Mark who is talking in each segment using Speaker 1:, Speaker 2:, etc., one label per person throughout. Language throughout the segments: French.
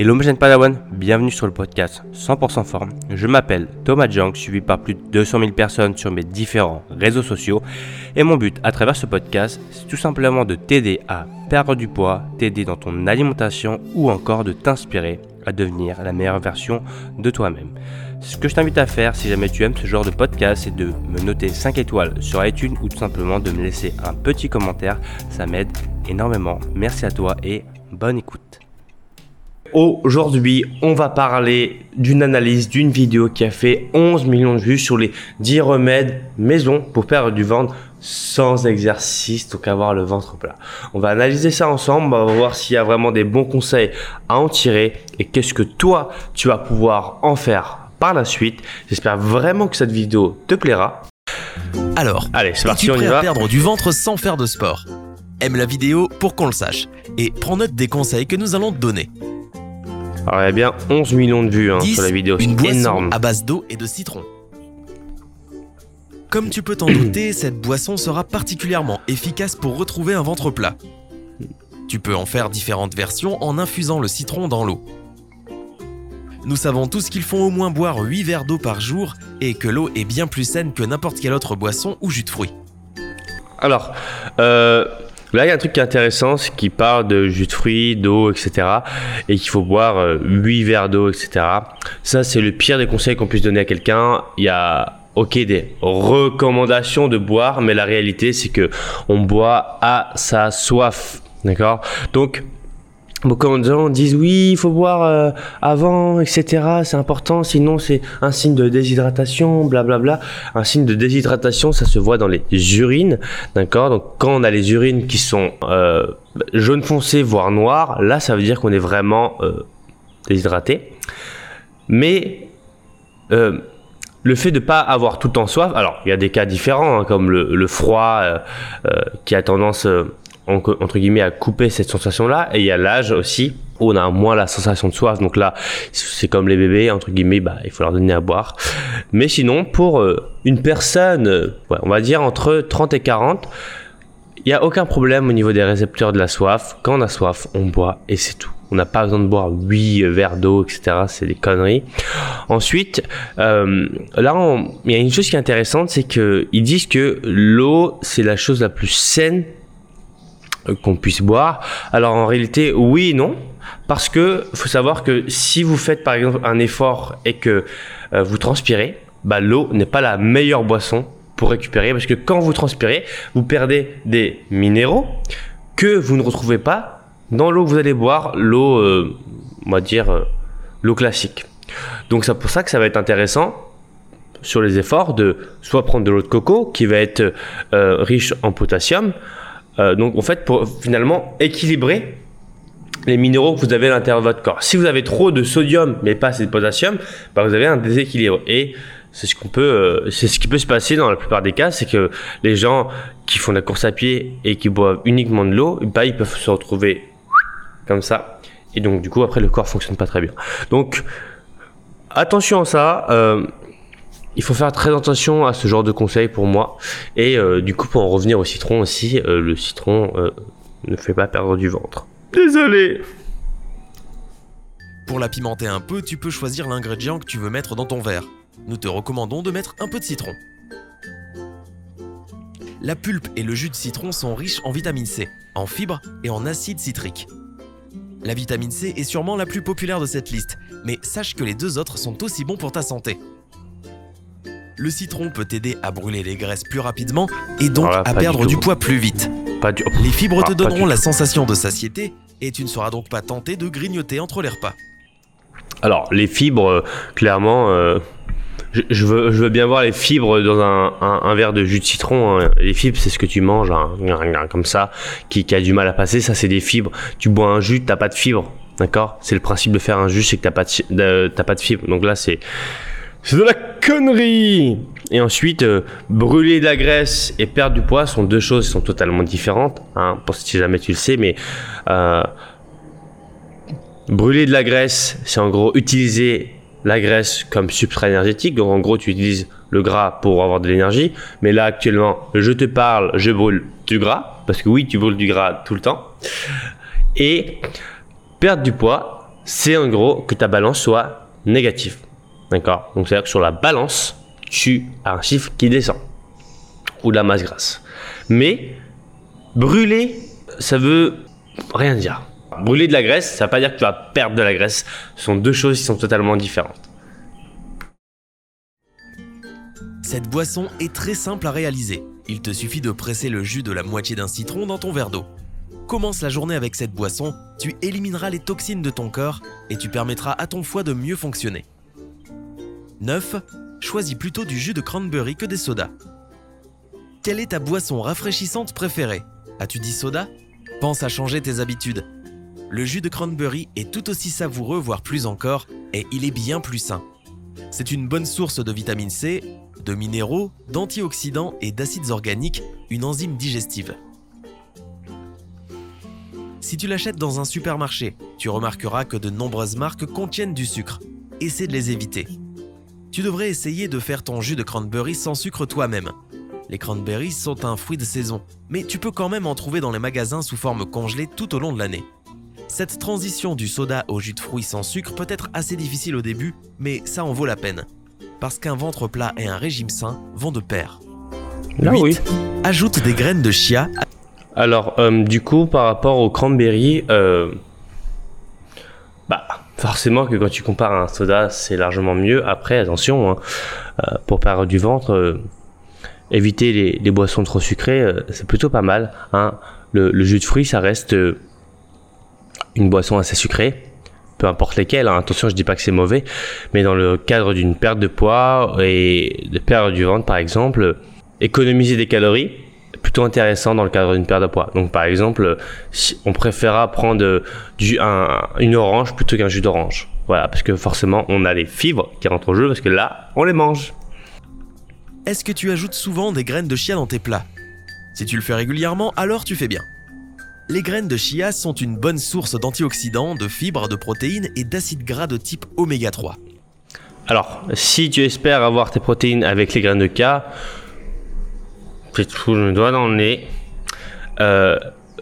Speaker 1: Hello mes Padawan, bienvenue sur le podcast 100% forme. Je m'appelle Thomas Jang, suivi par plus de 200 000 personnes sur mes différents réseaux sociaux. Et mon but à travers ce podcast, c'est tout simplement de t'aider à perdre du poids, t'aider dans ton alimentation ou encore de t'inspirer à devenir la meilleure version de toi-même. Ce que je t'invite à faire si jamais tu aimes ce genre de podcast, c'est de me noter 5 étoiles sur iTunes ou tout simplement de me laisser un petit commentaire. Ça m'aide énormément. Merci à toi et bonne écoute. Aujourd'hui, on va parler d'une analyse d'une vidéo qui a fait 11 millions de vues sur les 10 remèdes maison pour perdre du ventre sans exercice, donc avoir le ventre plat. On va analyser ça ensemble, on va voir s'il y a vraiment des bons conseils à en tirer et qu'est-ce que toi, tu vas pouvoir en faire par la suite. J'espère vraiment que cette vidéo te plaira.
Speaker 2: Alors,
Speaker 1: Allez, c'est parti,
Speaker 2: es-tu
Speaker 1: on y va.
Speaker 2: à perdre du ventre sans faire de sport? Aime la vidéo pour qu'on le sache et prends note des conseils que nous allons te donner.
Speaker 1: Alors, il y a bien 11 millions de vues hein,
Speaker 2: 10.
Speaker 1: sur la vidéo,
Speaker 2: Une
Speaker 1: c'est
Speaker 2: boisson
Speaker 1: énorme.
Speaker 2: à base d'eau et de citron. Comme tu peux t'en douter, cette boisson sera particulièrement efficace pour retrouver un ventre plat. Tu peux en faire différentes versions en infusant le citron dans l'eau. Nous savons tous qu'il faut au moins boire 8 verres d'eau par jour et que l'eau est bien plus saine que n'importe quelle autre boisson ou jus de fruits.
Speaker 1: Alors, euh, là, il y a un truc qui est intéressant, c'est qu'il parle de jus de fruits, d'eau, etc. Et qu'il faut boire euh, 8 verres d'eau, etc. Ça, c'est le pire des conseils qu'on puisse donner à quelqu'un. Il y a, ok, des recommandations de boire, mais la réalité, c'est que on boit à sa soif. D'accord? Donc, Beaucoup de gens disent oui, il faut boire euh, avant, etc. C'est important, sinon c'est un signe de déshydratation, blablabla. Un signe de déshydratation, ça se voit dans les urines, d'accord? Donc quand on a les urines qui sont euh, jaune foncé, voire noires, là ça veut dire qu'on est vraiment euh, déshydraté. Mais euh, le fait de pas avoir tout le temps soif, alors il y a des cas différents, hein, comme le, le froid qui a tendance en- entre guillemets à couper cette sensation là et il y a l'âge aussi où on a moins la sensation de soif donc là c'est comme les bébés entre guillemets bah il faut leur donner à boire. Mais sinon pour euh, une personne euh, on va dire entre 30 et 40 il n'y a aucun problème au niveau des récepteurs de la soif. Quand on a soif on boit et c'est tout. On n'a pas besoin de boire 8 verres d'eau etc c'est des conneries. Ensuite euh, là il y a une chose qui est intéressante c'est que ils disent que l'eau c'est la chose la plus saine qu'on puisse boire. Alors en réalité, oui et non, parce que faut savoir que si vous faites par exemple un effort et que euh, vous transpirez, bah, l'eau n'est pas la meilleure boisson pour récupérer, parce que quand vous transpirez, vous perdez des minéraux que vous ne retrouvez pas dans l'eau que vous allez boire, l'eau, euh, on va dire, euh, l'eau classique. Donc c'est pour ça que ça va être intéressant sur les efforts de soit prendre de l'eau de coco qui va être euh, riche en potassium, euh, donc en fait pour finalement équilibrer les minéraux que vous avez à l'intérieur de votre corps. Si vous avez trop de sodium mais pas assez de potassium, bah, vous avez un déséquilibre et c'est ce qu'on peut, euh, c'est ce qui peut se passer dans la plupart des cas, c'est que les gens qui font de la course à pied et qui boivent uniquement de l'eau, bah, ils peuvent se retrouver comme ça et donc du coup après le corps fonctionne pas très bien. Donc attention à ça. euh, il faut faire très attention à ce genre de conseils pour moi. Et euh, du coup, pour en revenir au citron aussi, euh, le citron euh, ne fait pas perdre du ventre. Désolé.
Speaker 2: Pour la pimenter un peu, tu peux choisir l'ingrédient que tu veux mettre dans ton verre. Nous te recommandons de mettre un peu de citron. La pulpe et le jus de citron sont riches en vitamine C, en fibres et en acide citrique. La vitamine C est sûrement la plus populaire de cette liste, mais sache que les deux autres sont aussi bons pour ta santé. Le citron peut t'aider à brûler les graisses plus rapidement et donc
Speaker 1: là,
Speaker 2: à perdre
Speaker 1: du
Speaker 2: poids plus vite.
Speaker 1: Pas du.
Speaker 2: Les fibres
Speaker 1: Ah,
Speaker 2: te
Speaker 1: pas
Speaker 2: donneront la
Speaker 1: tout.
Speaker 2: sensation de satiété et tu ne seras donc pas tenté de grignoter entre les repas.
Speaker 1: Alors, les fibres, euh, clairement, euh, je, je veux, je veux bien voir les fibres dans un, un- un verre de jus de citron. hein. Les fibres, c'est ce que tu manges, hein, comme ça, qui, qui a du mal à passer. Ça, c'est des fibres. Tu bois un jus, t'as pas de fibres. D'accord? C'est le principe de faire un jus, c'est que t'as pas de, pas de fibres. Donc là, c'est. C'est de la connerie Et ensuite, euh, brûler de la graisse et perdre du poids sont deux choses qui sont totalement différentes. Hein, pour si jamais tu le sais, mais euh, brûler de la graisse, c'est en gros utiliser la graisse comme substrat énergétique. Donc en gros, tu utilises le gras pour avoir de l'énergie. Mais là, actuellement, je te parle, je brûle du gras. Parce que oui, tu brûles du gras tout le temps. Et perdre du poids, c'est en gros que ta balance soit négative. D'accord Donc c'est-à-dire que sur la balance, tu as un chiffre qui descend. Ou de la masse grasse. Mais brûler, ça veut rien dire. Brûler de la graisse, ça ne veut pas dire que tu vas perdre de la graisse. Ce sont deux choses qui sont totalement différentes.
Speaker 2: Cette boisson est très simple à réaliser. Il te suffit de presser le jus de la moitié d'un citron dans ton verre d'eau. Commence la journée avec cette boisson, tu élimineras les toxines de ton corps et tu permettras à ton foie de mieux fonctionner. 9. Choisis plutôt du jus de cranberry que des sodas. Quelle est ta boisson rafraîchissante préférée? As-tu dit soda? Pense à changer tes habitudes. Le jus de cranberry est tout aussi savoureux, voire plus encore, et il est bien plus sain. C'est une bonne source de vitamine C, de minéraux, d'antioxydants et d'acides organiques, une enzyme digestive. Si tu l'achètes dans un supermarché, tu remarqueras que de nombreuses marques contiennent du sucre. Essaie de les éviter. Tu devrais essayer de faire ton jus de cranberry sans sucre toi-même. Les cranberries sont un fruit de saison, mais tu peux quand même en trouver dans les magasins sous forme congelée tout au long de l'année. Cette transition du soda au jus de fruits sans sucre peut être assez difficile au début, mais ça en vaut la peine. Parce qu'un ventre plat et un régime sain vont de pair.
Speaker 1: Là,
Speaker 2: 8.
Speaker 1: oui.
Speaker 2: Ajoute des graines de chia.
Speaker 1: Alors, euh, du coup, par rapport au cranberry, euh, forcément que quand tu compares à un soda, c'est largement mieux. Après, attention, hein, euh, pour perdre du ventre, euh, éviter les, boissons trop sucrées, euh, c'est plutôt pas mal. Hein. Le, jus de fruits, ça reste euh, une boisson assez sucrée. Peu importe lesquelles, hein. attention, je dis pas que c'est mauvais, mais dans le cadre d'une perte de poids et de perdre du ventre, par exemple, économiser des calories, plutôt intéressant dans le cadre d'une perte de poids. Donc par exemple, si on préférera prendre euh, du, un- une orange plutôt qu'un jus d'orange. Voilà, parce que forcément on a les fibres qui rentrent en jeu parce que là, on les mange.
Speaker 2: Est-ce que tu ajoutes souvent des graines de chia dans tes plats? Si tu le fais régulièrement, alors tu fais bien. Les graines de chia sont une bonne source d'antioxydants, de fibres, de protéines et d'acides gras de type oméga 3.
Speaker 1: Alors, si tu espères avoir tes protéines avec les graines de K, j'ai tout le doigt dans le nez. Euh,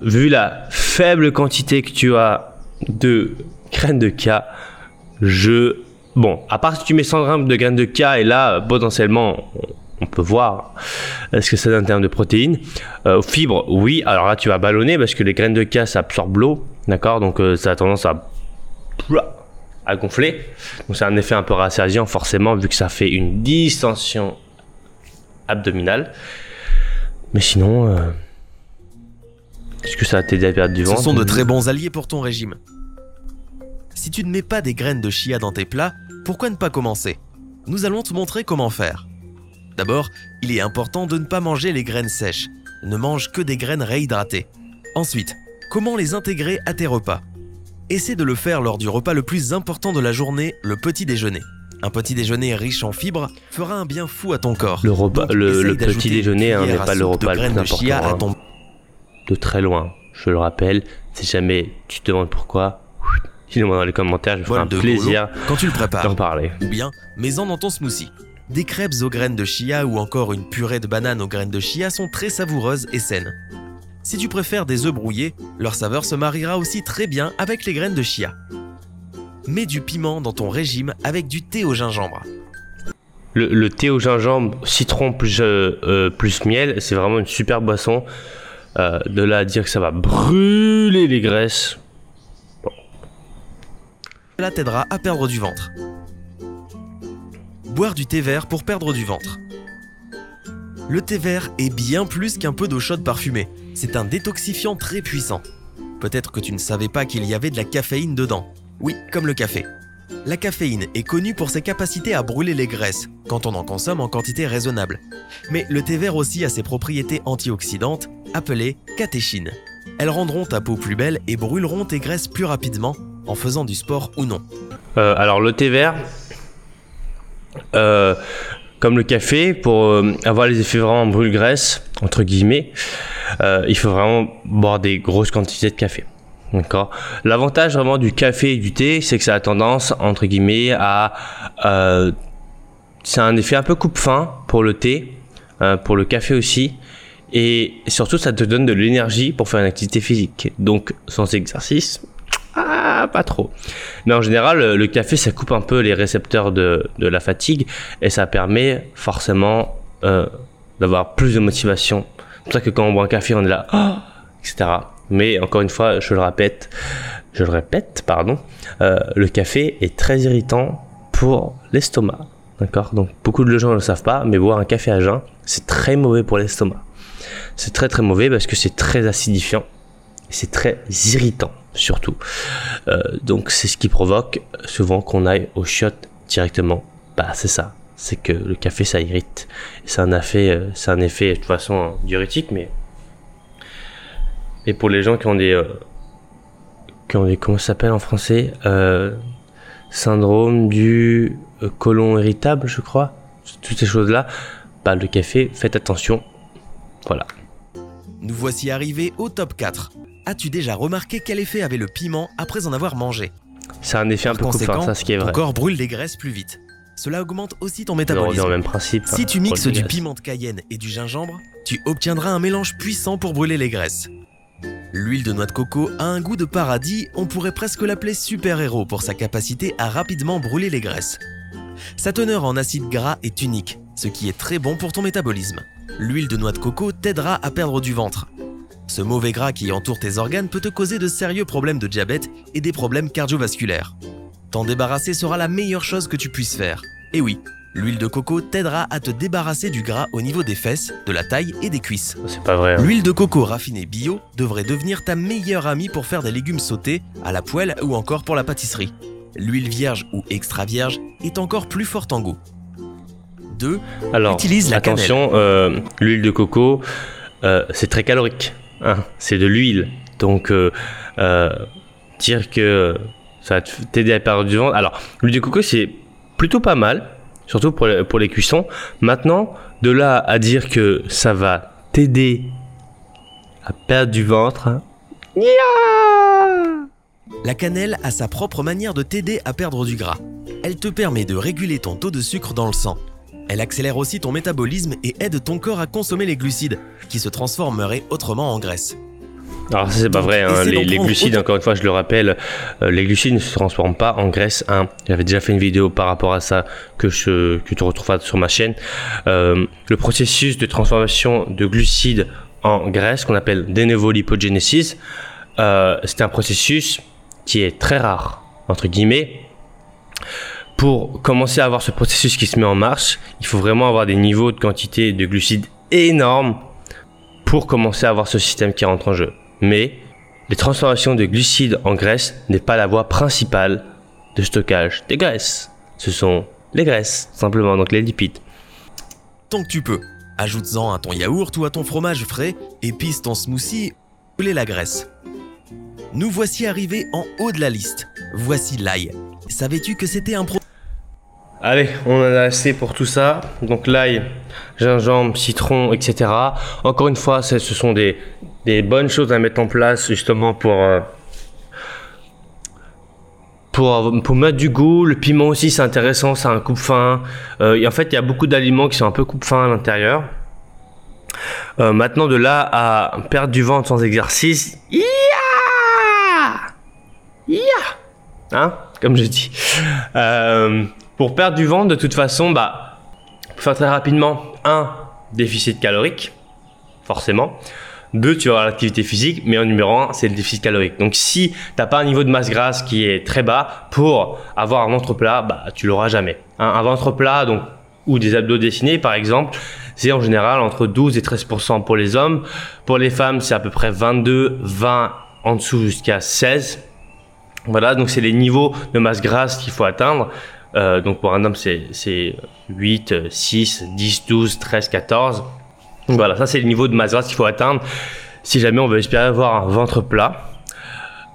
Speaker 1: vu la faible quantité que tu as de graines de K, je... Bon, à part si tu mets 100 grammes de graines de K, et là, potentiellement, on- peut voir euh, ce que ça donne en termes de protéines. Euh, fibres, oui, alors là, tu vas ballonner parce que les graines de K, ça absorbe l'eau, d'accord Donc, ça a tendance à à gonfler. Donc c'est un effet un peu rassasiant forcément vu que ça fait une distension abdominale. Mais sinon, euh, est-ce que ça va t'aider à perdre du
Speaker 2: Ce
Speaker 1: ventre
Speaker 2: sont de très bons alliés pour ton régime. Si tu ne mets pas des graines de chia dans tes plats, pourquoi ne pas commencer? Nous allons te montrer comment faire. D'abord, il est important de ne pas manger les graines sèches. Ne mange que des graines réhydratées. Ensuite, comment les intégrer à tes repas? Essaie de le faire lors du repas le plus important de la journée, le petit déjeuner. Un petit déjeuner riche en fibres fera un bien fou à ton corps.
Speaker 1: Le repas-
Speaker 2: Donc,
Speaker 1: le-
Speaker 2: essaye
Speaker 1: le
Speaker 2: d'ajouter
Speaker 1: petit
Speaker 2: une
Speaker 1: déjeuner, hein, n'est pas le repas
Speaker 2: de
Speaker 1: le plus important, hein.
Speaker 2: ton
Speaker 1: de très loin. Je le rappelle, si jamais tu te demandes pourquoi, dis-le-moi dans les commentaires, je me ferai un
Speaker 2: de
Speaker 1: plaisir
Speaker 2: quand tu le prépares.
Speaker 1: d'en parler.
Speaker 2: Ou bien, mets-en dans ton smoothie. Des crêpes aux graines de chia ou encore une purée de banane aux graines de chia sont très savoureuses et saines. Si tu préfères des œufs brouillés, leur saveur se mariera aussi très bien avec les graines de chia. Mets du piment dans ton régime avec du thé au gingembre.
Speaker 1: Le, le thé au gingembre, citron plus, euh, euh, plus miel, c'est vraiment une super boisson. Euh, de là à dire que ça va brûler les graisses.
Speaker 2: Cela t'aidera à perdre du ventre. Boire du thé vert pour perdre du ventre. Le thé vert est bien plus qu'un peu d'eau chaude parfumée. C'est un détoxifiant très puissant. Peut-être que tu ne savais pas qu'il y avait de la caféine dedans. Oui, comme le café. La caféine est connue pour ses capacités à brûler les graisses, quand on en consomme en quantité raisonnable. Mais le thé vert aussi a ses propriétés antioxydantes, appelées catéchines. Elles rendront ta peau plus belle et brûleront tes graisses plus rapidement, en faisant du sport ou non.
Speaker 1: Euh, alors le thé vert, euh, comme le café, pour euh, avoir les effets vraiment brûle-graisse, entre guillemets, il faut vraiment boire des grosses quantités de café. D'accord. L'avantage vraiment du café et du thé, c'est que ça a tendance, entre guillemets, à... euh, c'est un effet un peu coupe-fin pour le thé, euh, pour le café aussi. Et surtout, ça te donne de l'énergie pour faire une activité physique. Donc, sans exercice, ah, pas trop. Mais en général, le café, ça coupe un peu les récepteurs de, de la fatigue et ça permet forcément euh, d'avoir plus de motivation. C'est pour ça que quand on boit un café, on est là, oh, etc. Mais encore une fois, je le répète, je le répète, pardon, euh, le café est très irritant pour l'estomac. D'accord? Donc beaucoup de gens ne le savent pas, mais boire un café à jeun, c'est très mauvais pour l'estomac. C'est très très mauvais parce que c'est très acidifiant. C'est très irritant surtout. Euh, donc c'est ce qui provoque souvent qu'on aille au shot directement. Bah c'est ça. C'est que le café ça irrite. C'est un effet, c'est un effet de toute façon diurétique, mais et pour les gens qui ont des euh, qui ont des comment ça s'appelle en français syndrome du côlon irritable, je crois. Toutes ces choses là. Bah le café, faites attention. Voilà.
Speaker 2: Nous voici arrivés au top 4. As-tu déjà remarqué quel effet avait le piment après en avoir mangé?
Speaker 1: C'est un effet un peu coupe ça ce qui est vrai.
Speaker 2: Ton corps brûle les graisses plus vite. Cela augmente aussi ton métabolisme.
Speaker 1: même principe.
Speaker 2: Si tu mixes du piment de cayenne et du gingembre, tu obtiendras un mélange puissant pour brûler les graisses. L'huile de noix de coco a un goût de paradis, on pourrait presque l'appeler super-héros pour sa capacité à rapidement brûler les graisses. Sa teneur en acide gras est unique, ce qui est très bon pour ton métabolisme. L'huile de noix de coco t'aidera à perdre du ventre. Ce mauvais gras qui entoure tes organes peut te causer de sérieux problèmes de diabète et des problèmes cardiovasculaires. T'en débarrasser sera la meilleure chose que tu puisses faire. Et oui, l'huile de coco t'aidera à te débarrasser du gras au niveau des fesses, de la taille et des cuisses.
Speaker 1: C'est pas vrai. Hein.
Speaker 2: L'huile de coco raffinée bio devrait devenir ta meilleure amie pour faire des légumes sautés, à la poêle ou encore pour la pâtisserie. L'huile vierge ou extra vierge est encore plus forte en goût. 2.
Speaker 1: Alors, utilise la attention, euh, l'huile de coco, euh, c'est très calorique. Hein, c'est de l'huile. Donc, euh, dire que ça va t'aider à perdre du ventre. Alors, l'huile de coco, c'est plutôt pas mal, surtout pour les, pour les cuissons. Maintenant, de là à dire que ça va t'aider à perdre du ventre. Hein,
Speaker 2: la cannelle a sa propre manière de t'aider à perdre du gras. Elle te permet de réguler ton taux de sucre dans le sang. Elle accélère aussi ton métabolisme et aide ton corps à consommer les glucides, qui se transformeraient autrement en graisse.
Speaker 1: Alors ça c'est pas vrai, hein. les, glucides, encore une fois je le rappelle, euh, les glucides ne se transforment pas en graisse. Hein. J'avais déjà fait une vidéo par rapport à ça que, je, que tu retrouveras sur ma chaîne. Euh, le processus de transformation de glucides en graisse, qu'on appelle de novo euh, c'est un processus qui est très rare, entre guillemets pour commencer à avoir ce processus qui se met en marche, il faut vraiment avoir des niveaux de quantité de glucides énormes pour commencer à avoir ce système qui rentre en jeu. Mais les transformations de glucides en graisse n'est pas la voie principale de stockage des graisses. Ce sont les graisses, simplement, donc les lipides.
Speaker 2: Tant que tu peux, ajoute-en à ton yaourt ou à ton fromage frais, épice ton smoothie, ou la graisse. Nous voici arrivés en haut de la liste. Voici l'ail. Savais-tu que c'était un produit
Speaker 1: Allez, on en a assez pour tout ça. Donc l'ail, gingembre, citron, etc. Encore une fois, ce sont des, bonnes choses à mettre en place justement pour, euh, pour, pour mettre du goût. Le piment aussi, c'est intéressant, c'est un coupe-fin. Euh, en fait, il y a beaucoup d'aliments qui sont un peu coupe-fin à l'intérieur. Euh, maintenant, de là à perdre du ventre sans exercice, ya, ya, hein, comme je dis. Pour perdre du ventre, de toute façon, bah, faut faire très rapidement. Un, déficit calorique, forcément. Deux, tu auras l'activité physique, mais en numéro un, c'est le déficit calorique. Donc, si tu n'as pas un niveau de masse grasse qui est très bas, pour avoir un ventre plat, bah, tu l'auras jamais. Un, ventre plat, donc, ou des abdos dessinés, par exemple, c'est en général entre 12 et 13% pour les hommes. Pour les femmes, c'est à peu près 22, 20 en dessous jusqu'à 16. Voilà, donc c'est les niveaux de masse grasse qu'il faut atteindre. Euh, donc pour un homme, c'est 8, 6, 10, 12, 13, 14. Voilà, ça c'est le niveau de masse grasse qu'il faut atteindre si jamais on veut espérer avoir un ventre plat.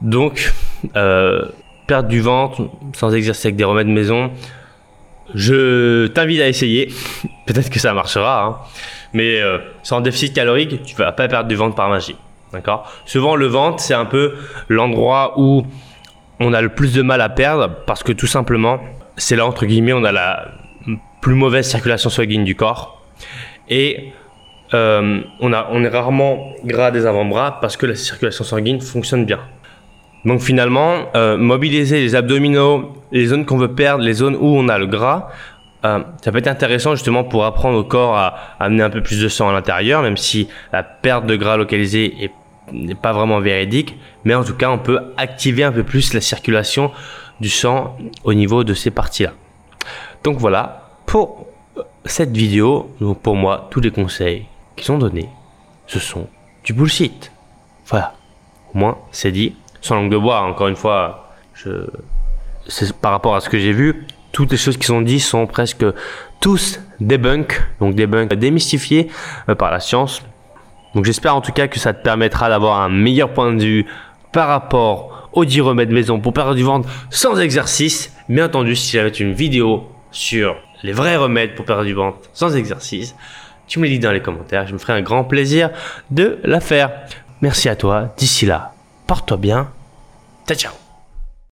Speaker 1: Donc, euh, perdre du ventre sans exercer avec des remèdes maison, je t'invite à essayer. Peut-être que ça marchera, hein. mais euh, sans déficit calorique, tu vas pas perdre du ventre par magie. D'accord? Souvent, le ventre, c'est un peu l'endroit où on a le plus de mal à perdre parce que tout simplement, c'est là, entre guillemets, on a la plus mauvaise circulation sanguine du corps. Et euh, on, a, on est rarement gras des avant-bras parce que la circulation sanguine fonctionne bien. Donc finalement, euh, mobiliser les abdominaux, les zones qu'on veut perdre, les zones où on a le gras, euh, ça peut être intéressant justement pour apprendre au corps à, amener un peu plus de sang à l'intérieur, même si la perte de gras localisé n'est pas vraiment véridique, mais en tout cas on peut activer un peu plus la circulation du sang au niveau de ces parties-là. Donc voilà, pour cette vidéo, pour moi, tous les conseils qui sont donnés, ce sont du bullshit. Voilà, au moins c'est dit, sans langue de bois, encore une fois, je... par rapport à ce que j'ai vu, toutes les choses qui sont dites sont presque tous debunk, donc debunk démystifiés euh, par la science. Donc j'espère en tout cas que ça te permettra d'avoir un meilleur point de vue par rapport aux 10 remèdes maison pour perdre du ventre sans exercice. Bien entendu, si j'avais une vidéo sur les vrais remèdes pour perdre du ventre sans exercice, tu me le dis dans les commentaires. Je me ferai un grand plaisir de la faire. Merci à toi. D'ici là, porte-toi bien. Ciao, ciao.